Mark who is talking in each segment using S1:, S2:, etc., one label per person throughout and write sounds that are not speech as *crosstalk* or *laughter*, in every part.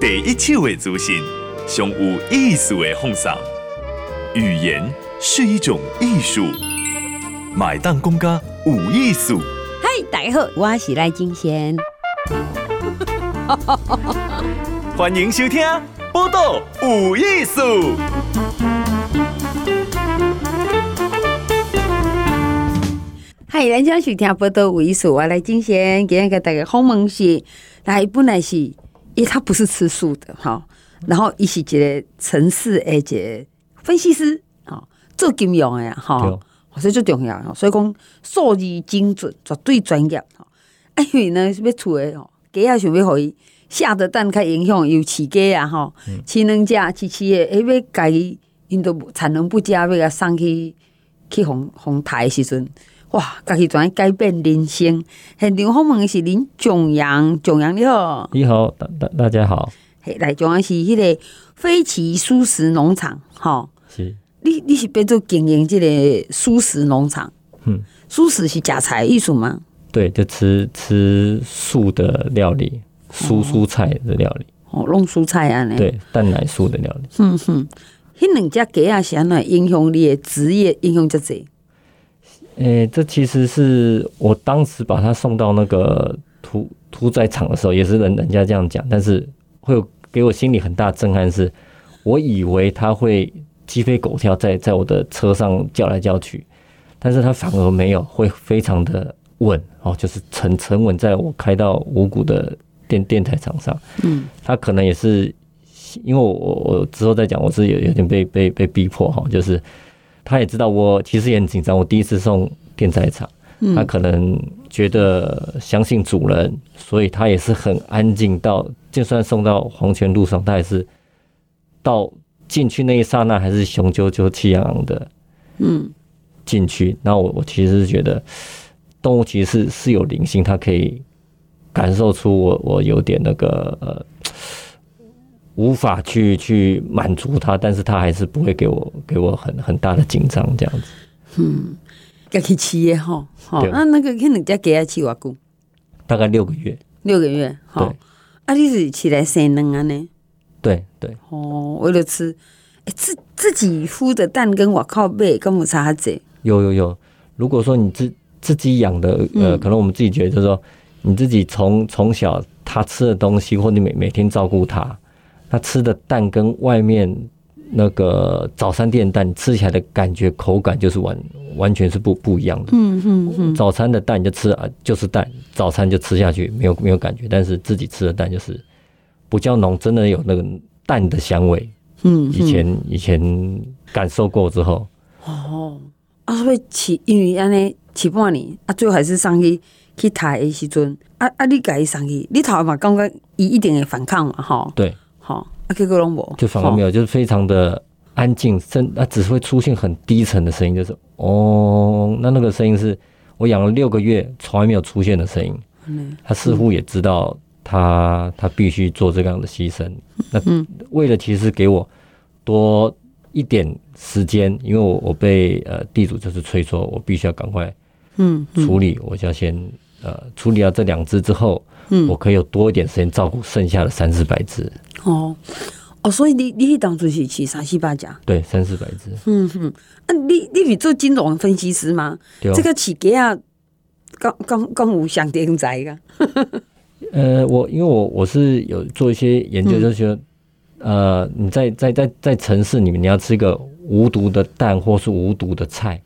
S1: 第一手的资讯，上有意思的放送。语言是一种艺术，买单公家有艺术。
S2: 嗨，大家好，我是赖金贤。
S1: 欢迎收听《报道有艺术》。
S2: 嗨，咱今收听《报道有艺术》，我赖金贤，今天给大家访问是，来本来是，因为他不是吃素的哈，然后伊是一个城市的一个分析师，吼，做金融的哈，所以最重要，所以讲数字精准，绝对专业哈。哎，因为呢，要厝的吼，鸡仔想要互伊。下的蛋较影响，有饲鸡啊吼，饲两只，饲饲的，哎，要家己因都产能不佳，要甲送去去红红台的时阵，哇，家己全改变人生。现场访问的是林炯阳，炯阳你好，
S3: 你好，大大大家好。
S2: 嘿，来炯阳是迄个飞奇素食农场，吼，
S3: 是，
S2: 你你是变做经营即个素食农场，嗯，素食是食菜艺术吗？
S3: 对，就吃吃素的料理。蔬蔬菜的料理
S2: 哦，弄蔬菜啊，
S3: 对，蛋奶素的料理。
S2: 嗯哼，迄两只鸡啊，是安怎影响你的职业，影响这些？
S3: 诶，这其实是我当时把他送到那个屠屠宰场的时候，也是人人家这样讲，但是会有给我心里很大震撼，是我以为他会鸡飞狗跳在在我的车上叫来叫去，但是他反而没有，会非常的稳哦，就是沉沉稳，在我开到五股的。电电台场上，嗯，他可能也是因为我我之后再讲，我是有有点被被被逼迫哈，就是他也知道我其实也很紧张，我第一次送电在场，他可能觉得相信主人，所以他也是很安静到，就算送到黄泉路上，他也是到进去那一刹那还是雄赳赳气昂昂的，嗯，进去。那我我其实是觉得动物其实是是有灵性，它可以。感受出我我有点那个呃，无法去去满足他，但是他还是不会给我给我很很大的紧张这样子。
S2: 嗯，要去吃的哈，好，那那个可能家给他吃多久？
S3: 大概六个月。
S2: 六个月，对。啊，你是起来生蛋啊呢？
S3: 对对。
S2: 哦，为了吃，哎，自自己孵的蛋跟我靠背，跟我差这？
S3: 有有有，如果说你自自己养的，呃，可能我们自己觉得就是说。你自己从从小他吃的东西，或你每每天照顾他，他吃的蛋跟外面那个早餐店蛋吃起来的感觉口感就是完完全是不不一样的。嗯嗯嗯。早餐的蛋就吃啊，就是蛋，早餐就吃下去没有没有感觉，但是自己吃的蛋就是不叫浓，真的有那个蛋的香味。嗯，以前以前感受过之后。
S2: 哦，啊，所以起因为安尼起半年啊，最后还是上去。去台的时阵，啊啊！你家己上去，你头嘛感觉伊一定会反抗嘛，吼。
S3: 对，
S2: 好，啊，结果拢无，
S3: 就反而没有，就是非常的安静，声啊，只是会出现很低沉的声音，就是哦，那那个声音是我养了六个月从来没有出现的声音。嗯，他似乎也知道他他必须做这样的牺牲，那为了其实给我多一点时间，因为我我被呃地主就是催说，我必须要赶快嗯处理，我就要先。呃，处理掉这两只之后，嗯，我可以有多一点时间照顾剩下的三四百只。
S2: 哦，哦，所以你你当初是去三四百家？
S3: 对，三四百只。
S2: 嗯哼，那、啊、你你是做金融分析师吗？对、哦。这个起给啊，刚刚刚有想点在个。
S3: 呃，我因为我我是有做一些研究，就是说，嗯、呃，你在在在在城市里面，你要吃一个无毒的蛋或是无毒的菜，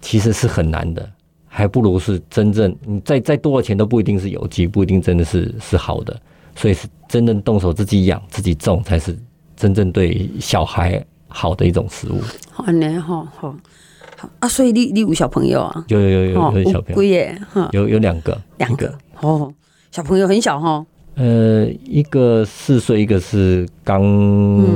S3: 其实是很难的。还不如是真正你再再多的钱都不一定是有机，不一定真的是是好的，所以是真正动手自己养自己种才是真正对小孩好的一种食物。
S2: 好呢，好好好啊！所以你你有小朋友啊？
S3: 有有有有有小朋友，
S2: 耶，
S3: 有有两个，
S2: 两个哦，小朋友很小哈。
S3: 呃，一个四岁，一个是刚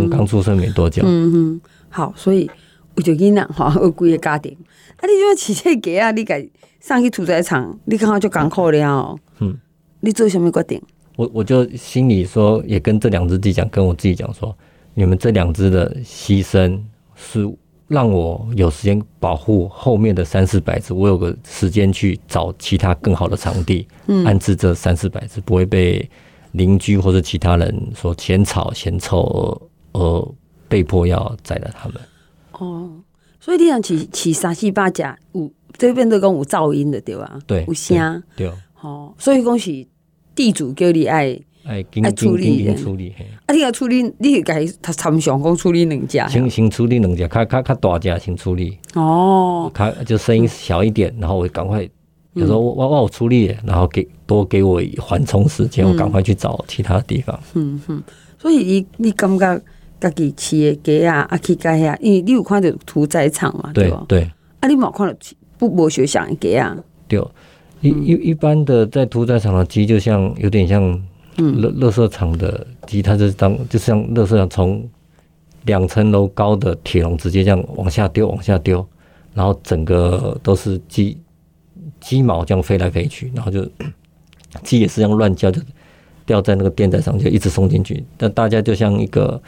S3: 刚出生没多久。
S2: 嗯嗯，好，所以我就跟你讲哈，*laughs* 有几个家庭，啊，你说起这个啊，你该。上去屠宰场，你刚刚就港口了哦。嗯，你做什么决定？
S3: 我我就心里说，也跟这两只鸡讲，跟我自己讲说，你们这两只的牺牲是让我有时间保护后面的三四百只，我有个时间去找其他更好的场地，安置这三四百只，不会被邻居或者其他人说嫌吵嫌臭而而被迫要宰了他们。
S2: 哦，所以你想起起三四百只有这边都讲有噪音的对吧？
S3: 对，
S2: 有声
S3: 对。
S2: 哦，所以讲是地主叫你爱
S3: 爱爱处理处理。
S2: 啊，你要处理，你是该他参详讲处理两只，
S3: 先先处理两只，较较较大只先处理。
S2: 哦，
S3: 他就声音小一点，然后我赶快。有时候我我我出力，然后给多给我缓冲时间，我赶快去找其他地方。
S2: 嗯哼，所以你你感觉家己饲的鸡啊，啊去改下，因为你有看到屠宰场嘛？对
S3: 吧对。
S2: 啊，你冇看到不剥学想的鸡啊？
S3: 对，一一一般的在屠宰场的鸡，就像有点像乐乐色场的鸡，它是当就像乐色场从两层楼高的铁笼直接这样往下丢，往下丢，然后整个都是鸡。鸡毛这样飞来飞去，然后就 *coughs* 鸡也是这样乱叫，就掉在那个电宰上，就一直送进去。但大家就像一个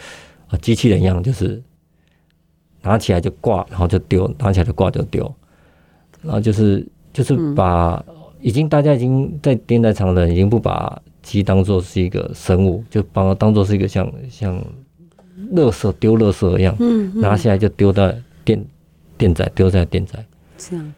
S3: 啊机器人一样，就是拿起来就挂，然后就丢，拿起来就挂就丢。然后就是就是把已经大家已经在电宰场的人已经不把鸡当做是一个生物，就把它当做是一个像像垃圾丢垃圾一样嗯，拿下来就丢在电电宰，丢在电宰。
S2: 这样。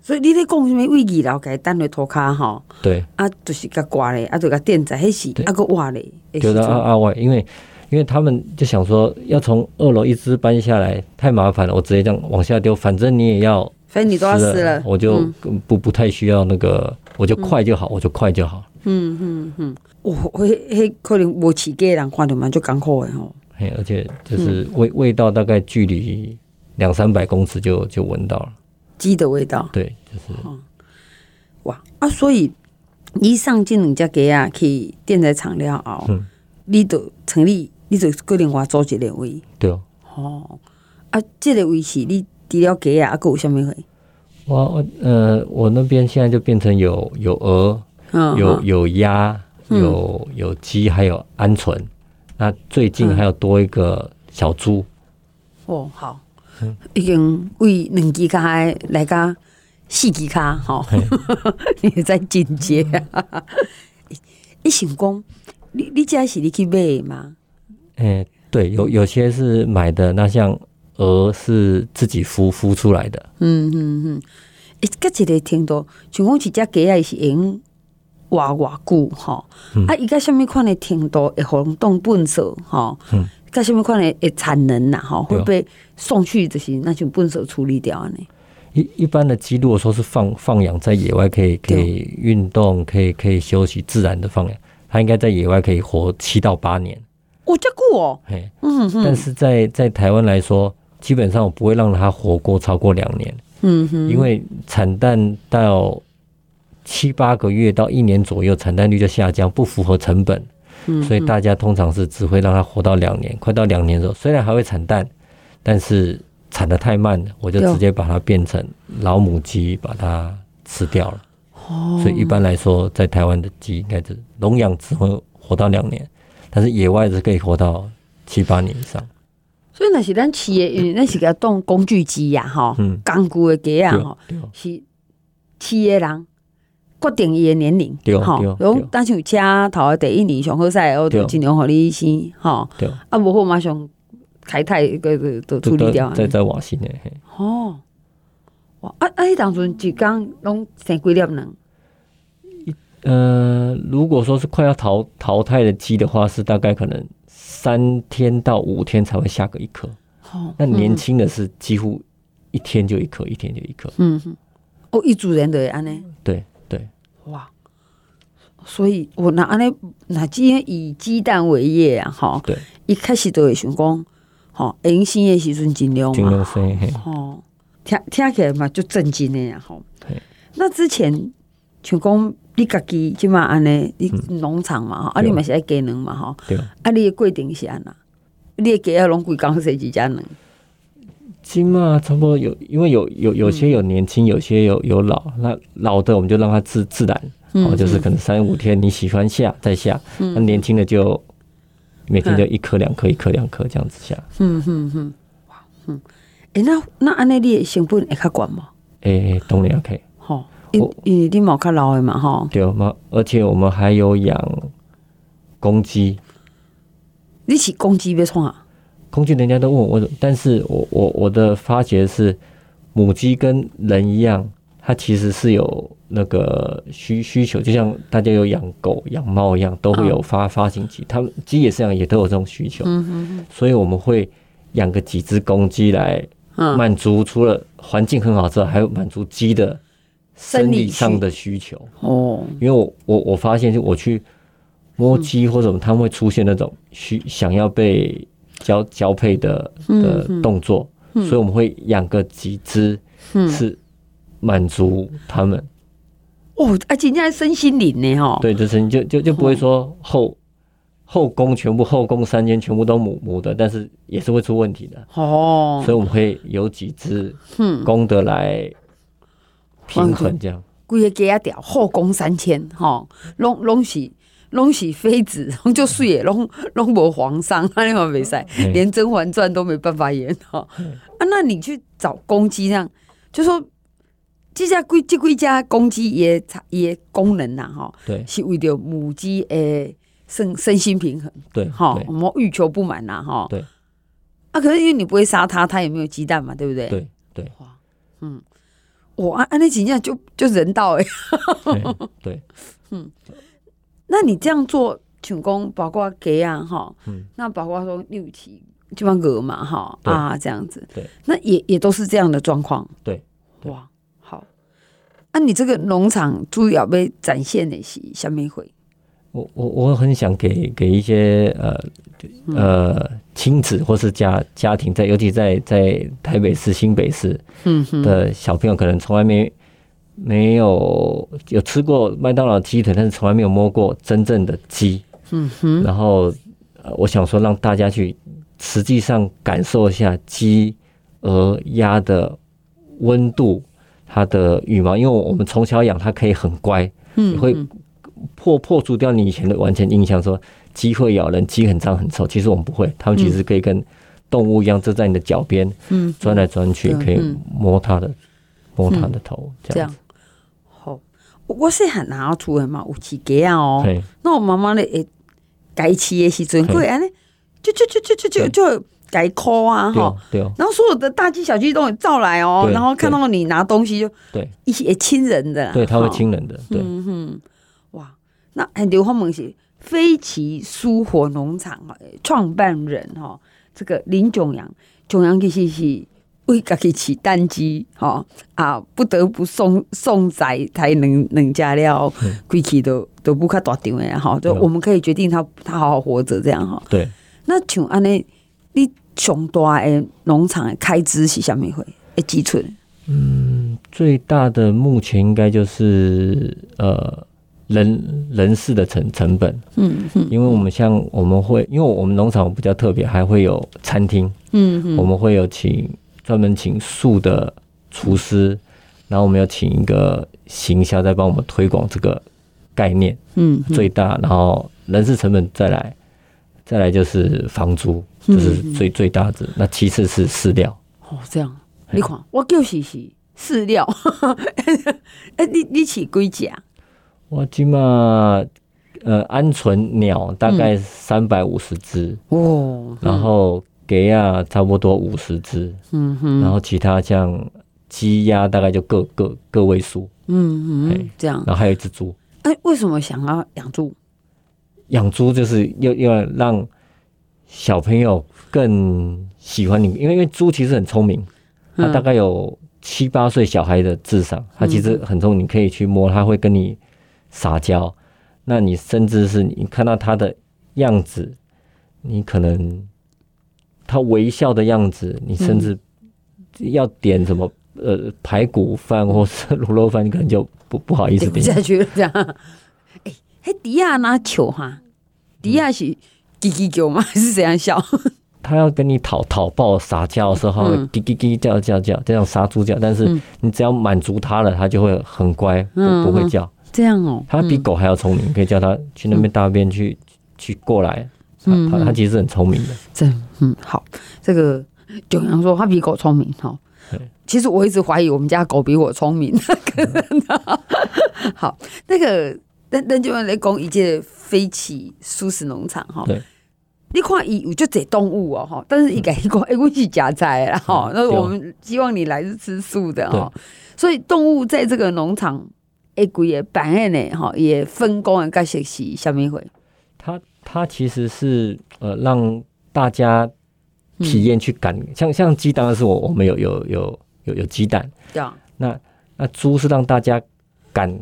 S2: 所以你在讲什么位置了？给单位拖卡哈？
S3: 对，
S2: 啊，就是个挂嘞，啊，就个电在迄时，啊个挖嘞。
S3: 觉得啊啊外，因为因为他们就想说，要从二楼一直搬下来太麻烦了，我直接这样往下丢，反正你也要，
S2: 反正你都要死了，
S3: 我就不不太需要那个，我就快就好，我就快就好。
S2: 嗯嗯嗯，我我迄可能无饲鸡人看到嘛，就艰苦的吼。
S3: 嘿，而且就是味味道大概距离两三百公尺就就闻到了。
S2: 鸡的味道，
S3: 对，就是，
S2: 哇啊！所以你上进人家鸡啊，去电材厂了后，嗯，你就成立，你就个另外组一个位，
S3: 对哦，
S2: 哦，啊，这个位是你除了鸡啊，还有什么会？
S3: 我我呃，我那边现在就变成有有鹅，嗯，有有鸭，有有鸡，还有鹌鹑。那最近还有多一个小猪，
S2: 哦，好。已经为两只卡来个四只脚哈，*laughs* 你在进阶啊！*laughs* 你想讲，你你家是你去买的吗？
S3: 哎、欸，对，有有些是买的，那像鹅是自己孵孵出来的。
S2: 嗯嗯嗯，哎、欸，个一个听到，像讲一只鸡也，是用活偌久哈？啊，伊个什么款的程度会互动笨手哈？嗯。在什么块呢？诶，产能呐，哈，会被送去这些，那就笨手处理掉呢。
S3: 一一般的鸡，如果说是放放养在野外，可以可以运动，可以可以休息，自然的放养，它应该在野外可以活七到八年。
S2: 哦，这个哦，
S3: 嘿，嗯，但是在在台湾来说，基本上我不会让它活过超过两年。嗯哼，因为产蛋到七八个月到一年左右，产蛋率就下降，不符合成本。所以大家通常是只会让它活到两年，快到两年的时候，虽然还会产蛋，但是产的太慢了，我就直接把它变成老母鸡，把它吃掉了。所以一般来说，在台湾的鸡应该是笼养只会活到两年，但是野外是可以活到七八年以上。
S2: 所以那是咱饲的，因为那是个当工具机呀，吼，工具的鸡啊，吼，是饲的人。决定伊的年龄，好，用当像车头第一年上好势，我就尽量互你先，吼，啊，无好马上开太个个都处理掉，
S3: 再再换新的。
S2: 哦，哇，啊啊，迄当阵一工拢生几粒卵？
S3: 呃，如果说是快要淘淘汰的鸡的话，是大概可能三天到五天才会下个一颗。哦，那年轻的是几乎一天就一颗，一天就一颗。
S2: 嗯哼，哦，一组人的安尼。
S3: 对对。
S2: 哇，所以我那安尼，那今天以鸡蛋为业啊，哈，对，一开始都会想讲，哈，迎新的时阵尽量嘛，哦，听听起来嘛就震惊的呀，哈，对。那之前像讲你家己即嘛安尼，你农场嘛，哈，啊，你嘛是爱鸡卵嘛，哈，对，啊，你的规定是安那？你的鸡要拢规工生几只卵？
S3: 鸡嘛，差不多有，因为有有有些有年轻，有些有有老。那老的我们就让它自自然，哦，就是可能三五天你喜欢下再下。那年轻的就每天就一颗两颗，一颗两颗这样子下。
S2: 嗯嗯嗯，哇，嗯，哎，那那安内你成本会较高吗？
S3: 哎，当然可以。
S2: 好，因因为你毛较老的嘛，哈。
S3: 对嘛，而且我们还有养公鸡。
S2: 你起公鸡别创啊？
S3: 公鸡人家都问我，但是我我我的发觉是，母鸡跟人一样，它其实是有那个需需求，就像大家有养狗、养猫一样，都会有发发情期。它们鸡也是这样，也都有这种需求。嗯嗯。所以我们会养个几只公鸡来满足，除了环境很好之外，还有满足鸡的生理上的需求。哦。因为我我我发现，就我去摸鸡或者什么，他们会出现那种需想要被。交交配的的动作，嗯嗯、所以我们会养个几只，是满足他们。
S2: 哦，而且人家身心灵呢，哈。
S3: 对，就是就就就不会说后后宫全部后宫三间全部都母母的，但是也是会出问题的。哦，所以我们会有几只公的来平衡这样。
S2: 规个家掉后宫三千，哈，拢拢是。拢是妃子，*laughs* 就水诶拢拢无皇上，你看没赛，连《甄嬛传》都没办法演哈。啊，那你去找公鸡，这样就说这家归这归家公鸡也也功能呐吼，对，是为了母鸡诶身身心平衡，对哈，我们欲求不满呐哈，对。啊，可是因为你不会杀它，它也没有鸡蛋嘛，对不对？
S3: 对对。
S2: 嗯，我啊啊，那几样就就人道哎，*laughs*
S3: 对，嗯。
S2: 那你这样做，请工包括给啊，哈，嗯，那包括说六七就帮鹅嘛，哈啊，这样子，对，那也也都是这样的状况，
S3: 对，
S2: 哇，好，那你这个农场主要被展现的是什么会？
S3: 我我我很想给给一些呃呃亲子或是家家庭在，尤其在在台北市、新北市，嗯的小朋友可能从来没。没有有吃过麦当劳鸡腿，但是从来没有摸过真正的鸡。嗯哼。然后，我想说让大家去实际上感受一下鸡、鹅、鸭的温度，它的羽毛，因为我们从小养它可以很乖，嗯，会破破除掉你以前的完全印象，说鸡会咬人，鸡很脏很臭。其实我们不会，它们其实可以跟动物一样，就在你的脚边，嗯，钻来钻去，可以摸它的摸它的头，这样子。
S2: 我是很拿出来嘛，有鸡鸡啊哦。那我妈妈呢，诶，改起的时阵，会安尼，就就就就就就就改抠啊哈。对。然后所有的大鸡小鸡都会照来哦，然后看到你拿东西就对，一些亲人的。
S3: 对，他会亲人的。对。
S2: 嗯哼。哇，那刘芳萌是飞奇蔬活农场哈创办人哈，这个林炯阳，炯阳其实是。为家己饲蛋鸡，哈啊，不得不送送仔才能能加料，规气都都不卡大张的哈，就我们可以决定他他好好活着这样哈。对，那像安尼，你上大的农场的开支是虾米会？诶，基础？
S3: 嗯，最大的目前应该就是呃人人事的成成本，嗯嗯，因为我们像我们会，因为我们农场比较特别，还会有餐厅，嗯嗯，我们会有请。专门请素的厨师，然后我们要请一个行销在帮我们推广这个概念，嗯，最大，然后人事成本再来，再来就是房租，就是最最大的，那其次是饲料。
S2: 哦，这样，你看，我就是是饲料，*laughs* 哎，你你饲几只？
S3: 我起码呃，鹌鹑鸟大概三百五十只哦，然后。给啊，差不多五十只，嗯哼，然后其他像鸡鸭大概就个个个位数，嗯嗯，这样，然后还有一只猪。
S2: 哎，为什么想要养猪？
S3: 养猪就是要要让小朋友更喜欢你，因为因为猪其实很聪明，它大概有七八岁小孩的智商，它其实很聪明，你可以去摸，它会跟你撒娇。那你甚至是你看到他的样子，你可能。他微笑的样子，你甚至要点什么呃排骨饭或是卤肉饭，你可能就不不好意思点，点
S2: 下去了。这样，*laughs* 哎，嘿，迪亚拿球哈，迪亚是叽叽叫吗？还是怎样笑？*laughs*
S3: 他要跟你讨讨抱撒娇的时候，叽叽叽叫叫叫，这样杀猪叫。但是你只要满足他了，他就会很乖，不不会叫。
S2: 这样哦，
S3: 他比狗还要聪明，可以叫他去那边大便去去过来。嗯，他他其实很聪明的。
S2: 这嗯好，这个九阳说他比狗聪明哈。其实我一直怀疑我们家狗比我聪明。*laughs* 好，那个但但就来讲一届飞起素食农场哈。
S3: 对。
S2: 你看伊有就这动物哦哈，但是伊改一讲，哎，我是家菜啦哈。那我们希望你来是吃素的哈。所以动物在这个农场，哎，贵也扮演呢哈，也分工啊，该学习下面会。
S3: 他他其实是呃让大家体验去感，像像鸡当然是我我们有有有有有鸡蛋，对啊。那那猪是让大家感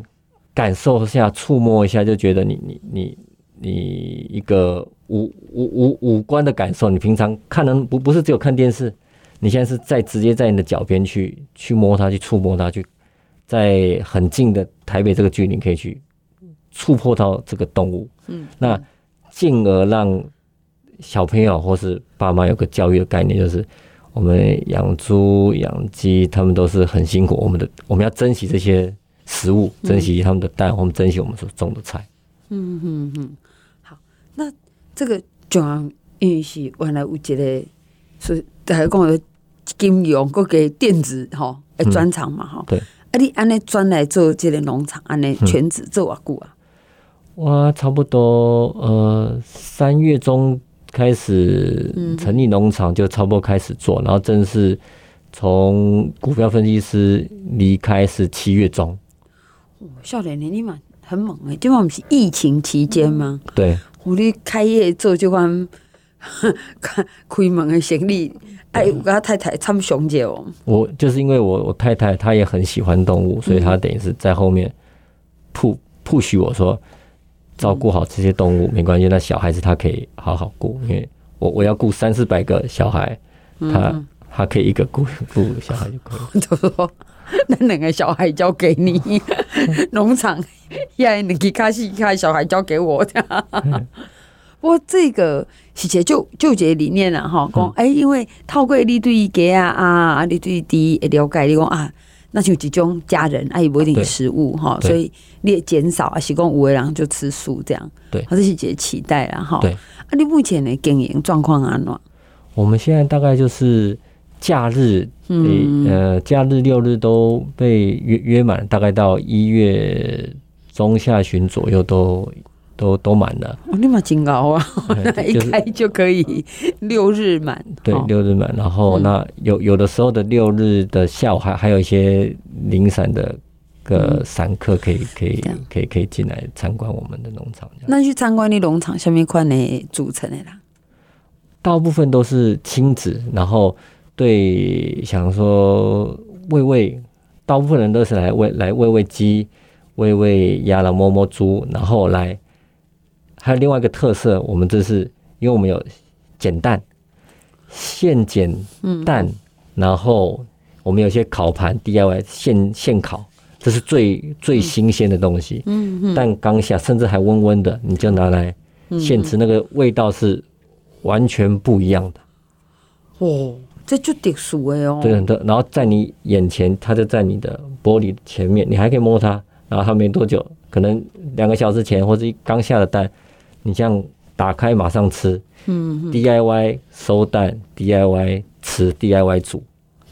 S3: 感受一下、触摸一下，就觉得你你你你一个。五五五五官的感受，你平常看人不不是只有看电视，你现在是在直接在你的脚边去去摸它，去触摸它，去在很近的台北这个距离可以去触碰到这个动物。嗯，那进而让小朋友或是爸妈有个教育的概念，就是我们养猪养鸡，他们都是很辛苦，我们的我们要珍惜这些食物，珍惜他们的蛋，我们珍惜我们所种的菜。嗯
S2: 嗯嗯，好，那。这个中央因为是原来有一个是大家讲的金融各个电子哈诶专长嘛哈，对，啊你安尼转来做这个农场，安尼全职做偌久啊？
S3: 我，差不多呃三月中开始成立农场，就差不多开始做，然后正式从股票分析师离开是七月中。
S2: 少年你嘛很猛诶，这不是疫情期间吗？
S3: 对。
S2: 我咧开业做这款 *laughs* 开开门的生意，哎，我跟他太太他们熊姐哦。
S3: 我就是因为我我太太她也很喜欢动物，所以她等于是在后面 push push 我说照顾好这些动物没关系，那小孩子他可以好好顾，因为我我要顾三四百个小孩，他他可以一个顾顾小孩就可以。
S2: 就 *laughs* 说那两个小孩交给你，*laughs* 农场。呀，你可以开始开小孩交给我这 *laughs* 样。不过这个是些就就这理念了哈，讲哎，因为透过你对家啊啊，你对猪的了解，你讲啊，那就几种家人哎，不一定食物哈，所以你也减少啊，是讲有的人就吃素这样。
S3: 对，
S2: 这是些期待了哈。
S3: 对，
S2: 啊，你目前的经营状况安怎？
S3: 我们现在大概就是假日，嗯呃，假日六日都被约约满，大概到一月。中下旬左右都都都满了，
S2: 哦，立马警告啊！*laughs* 一开就可以 *laughs* 六日满，
S3: 对，六日满。然后那有有的时候的六日的下午还还有一些零散的个散客可以可以可以可以进来参观我们的农场。
S2: 那去参观你农场下面块呢组成的啦？
S3: 大部分都是亲子，然后对想说喂喂，大部分人都是来喂来喂喂鸡。喂喂鸭了，摸摸猪，然后来，还有另外一个特色，我们这是因为我们有减蛋，现减蛋，嗯、然后我们有些烤盘 DIY 现现烤，这是最最新鲜的东西。嗯嗯，蛋刚下，甚至还温温的，你就拿来现吃，那个味道是完全不一样的。
S2: 哦，这就特殊的哦。
S3: 对，很多然后在你眼前，它就在你的玻璃前面，你还可以摸它。然后它没多久，可能两个小时前或者刚下的蛋，你像打开马上吃，嗯，DIY 收蛋，DIY 吃，DIY 煮，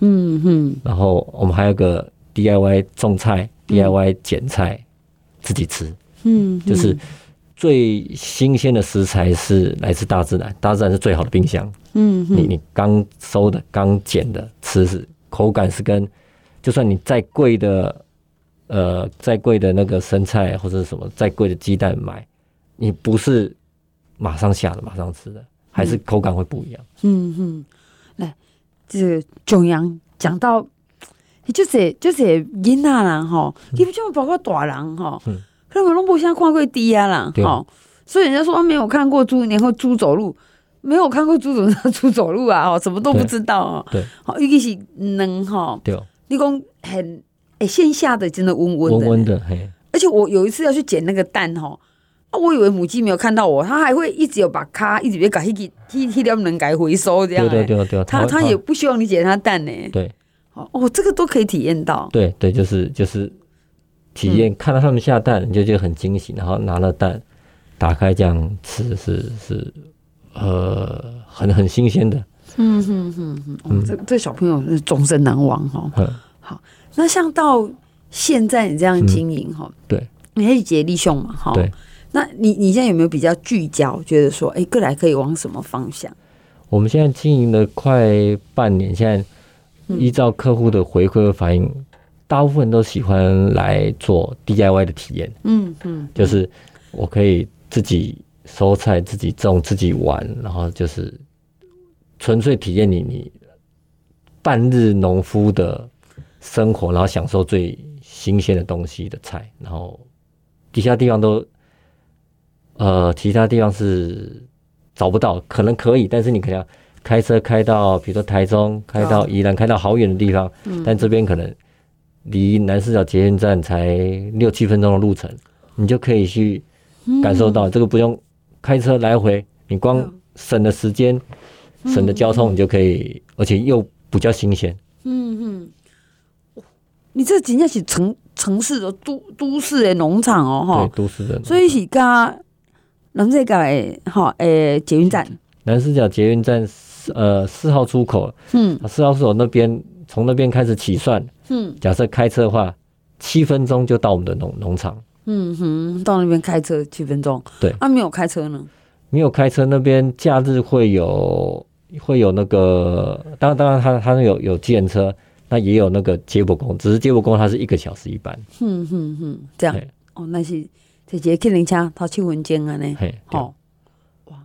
S3: 嗯哼，然后我们还有个 DIY 种菜，DIY 剪菜，自己吃，嗯，就是最新鲜的食材是来自大自然，大自然是最好的冰箱，嗯，你你刚收的刚剪的吃是口感是跟，就算你再贵的。呃，再贵的那个生菜或者什么，再贵的鸡蛋买，你不是马上下的，马上吃的，还是口感会不一样。嗯
S2: 嗯，来，这个中央讲到，就是就是囡仔人哈，基本上包括大人哈，可能拢不像看过猪啊啦，哈，所以人家说没有看过猪，然后猪走路，没有看过猪怎么猪走路啊？哦，什么都不知道哦。对，好，尤其是能哈，对，你讲很。哎，线下的真的温温的，温温的，嘿。而且我有一次要去捡那个蛋哈，我以为母鸡没有看到我，它还会一直有把卡，一直别改，一直一直能改回收这样。对对对，它它也不希望你捡它蛋呢。对，哦，这个都可以体验到。对对，就是就是体验，看到他们下蛋，你就觉得很惊喜，然后拿了蛋打开这样吃，是是呃很很新鲜的。嗯哼哼哼，这这小朋友是终身难忘哈。好。那像到现在你这样经营哈，对，你还是接立项嘛？哈，
S3: 对。
S2: 那你你现在有没有比较聚焦，觉得说，哎、欸，过来可以往什么方向？
S3: 我们现在经营了快半年，现在依照客户的回馈和反应，嗯、大部分都喜欢来做 DIY 的体验。嗯嗯，就是我可以自己收菜、自己种、自己玩，然后就是纯粹体验你你半日农夫的生活，然后享受最新鲜的东西的菜，然后底下地方都。呃，其他地方是找不到，可能可以，但是你可能要开车开到，比如说台中，开到宜兰，开到好远的地方。嗯。但这边可能离南四角捷运站才六七分钟的路程，你就可以去感受到这个不用开车来回，你光省的时间，省的交通，你就可以，而且又比较新鲜。嗯
S2: 嗯。你这真的是城城市的都都市的农场哦，哈。
S3: 对，都市的。
S2: 所以是噶。南势角诶，好诶，捷运站。
S3: 南势角捷运站，呃，四号出口。嗯，四号出口那边，从那边开始起算。嗯，假设开车的话，七分钟就到我们的农农场。
S2: 嗯哼，到那边开车七分钟。
S3: 对，
S2: 啊，没有开车呢？
S3: 没有开车，那边假日会有会有那个，当然当然，他他有有计程车，那也有那个接驳工，只是接驳工它是一个小时一班。
S2: 嗯哼哼，这样。哦，那是。直接去人家掏七分钟啊呢，好哇，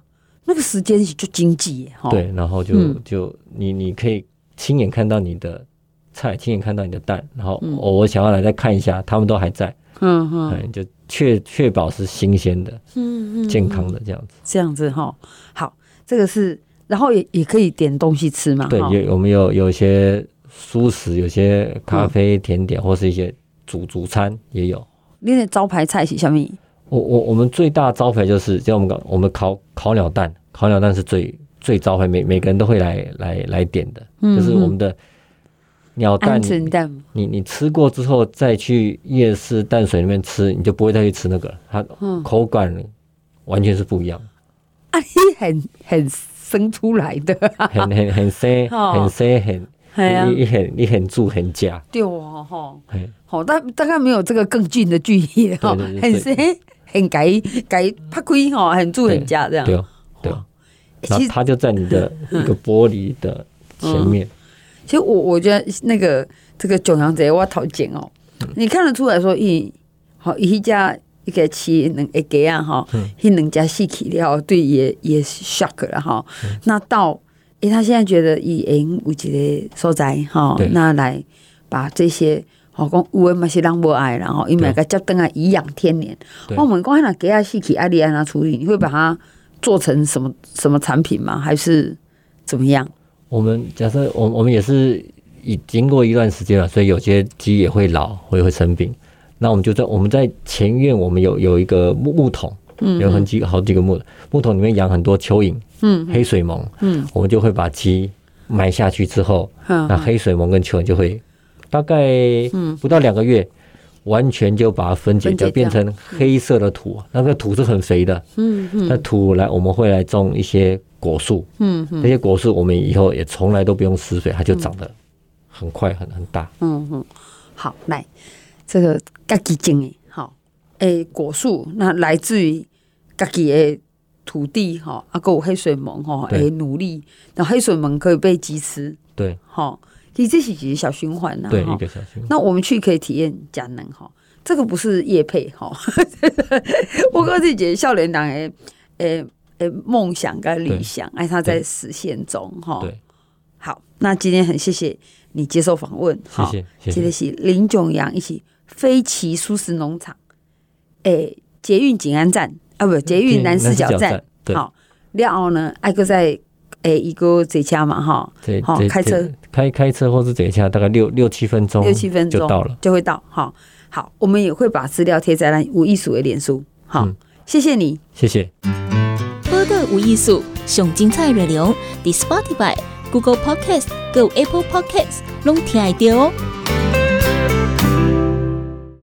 S2: 那个时间是就经济哈。
S3: 对，然后就、嗯、就你你可以亲眼看到你的菜，亲眼看到你的蛋，然后、嗯、我想要来再看一下，他们都还在，嗯嗯，就确确保是新鲜的，嗯嗯，健康的这样子，
S2: 这样子哈。好，这个是，然后也也可以点东西吃嘛。
S3: 对，有我们有有一些蔬食，有些咖啡、甜点，或是一些主主餐也有。
S2: 你的招牌菜是什么？
S3: 我我我们最大招牌就是，就我们搞我们烤烤鸟蛋，烤鸟蛋是最最招牌，每每个人都会来来来点的，嗯、就是我们的鸟蛋。蛋你你吃过之后再去夜市淡水那边吃，你就不会再去吃那个，它口感完全是不一样。
S2: 啊，你很很生出来的，
S3: 很很很生，很生很。你很你很住很假，
S2: 对哦吼，好，但大概没有这个更近的距离哈，很深很改改拍开哈，很住很假这样，
S3: 对对，其实它就在你的一个玻璃的前面。
S2: 其实我我觉得那个这个九阳贼我头剪哦，你看得出来说一好一家一个企业能一个啊哈，一能加细起了，对也也 shock 了哈，那到。哎，他现在觉得以营为一个所在哈，那来把这些好讲有诶嘛是人无爱，然后因为个叫灯啊颐养天年。我们讲那给他细起，阿丽安娜处理，你会把它做成什么什么产品吗？还是怎么样？
S3: 我们假设我我们也是已经过一段时间了，所以有些鸡也会老，会会生病。那我们就在我们在前院，我们有有一个木木桶。有很几好几个木木桶里面养很多蚯蚓，嗯，黑水虻，嗯，我们就会把鸡埋下去之后，那黑水虻跟蚯蚓就会大概不到两个月，完全就把它分解掉，变成黑色的土，那个土是很肥的，嗯嗯，那土来我们会来种一些果树，嗯嗯，那些果树我们以后也从来都不用施肥，它就长得很快很很大，
S2: 嗯嗯，好，来这个咖喱精好，诶，果树那来自于。家己的土地哈，啊，还有黑水虻哈，诶，努力，然后黑水虻可以被鸡吃，
S3: 对，
S2: 哈，其实这是一个小循环呐，
S3: 对，一个小循环。
S2: 那我们去可以体验佳能哈，这个不是叶配哈，*laughs* 我跟自己少年党诶诶诶梦想跟理想，哎，他在实现中哈。对，好，那今天很谢谢你接受访问，谢谢，谢谢。是林炯阳一起飞奇舒适农场，诶，捷运景安站。啊不，捷运南势角站，好，然后呢，挨个在诶一个这家嘛哈，好开车
S3: 开开车或是这家，大概六六七分钟，
S2: 六七分钟
S3: 就到了，
S2: 就会到。好，好，我们也会把资料贴在那无艺术的脸书。好，谢谢你，
S3: 谢谢。
S4: 播个无艺术，上精彩内容，The Spotify、Google Podcast、Go Apple Podcasts，拢听得到哦。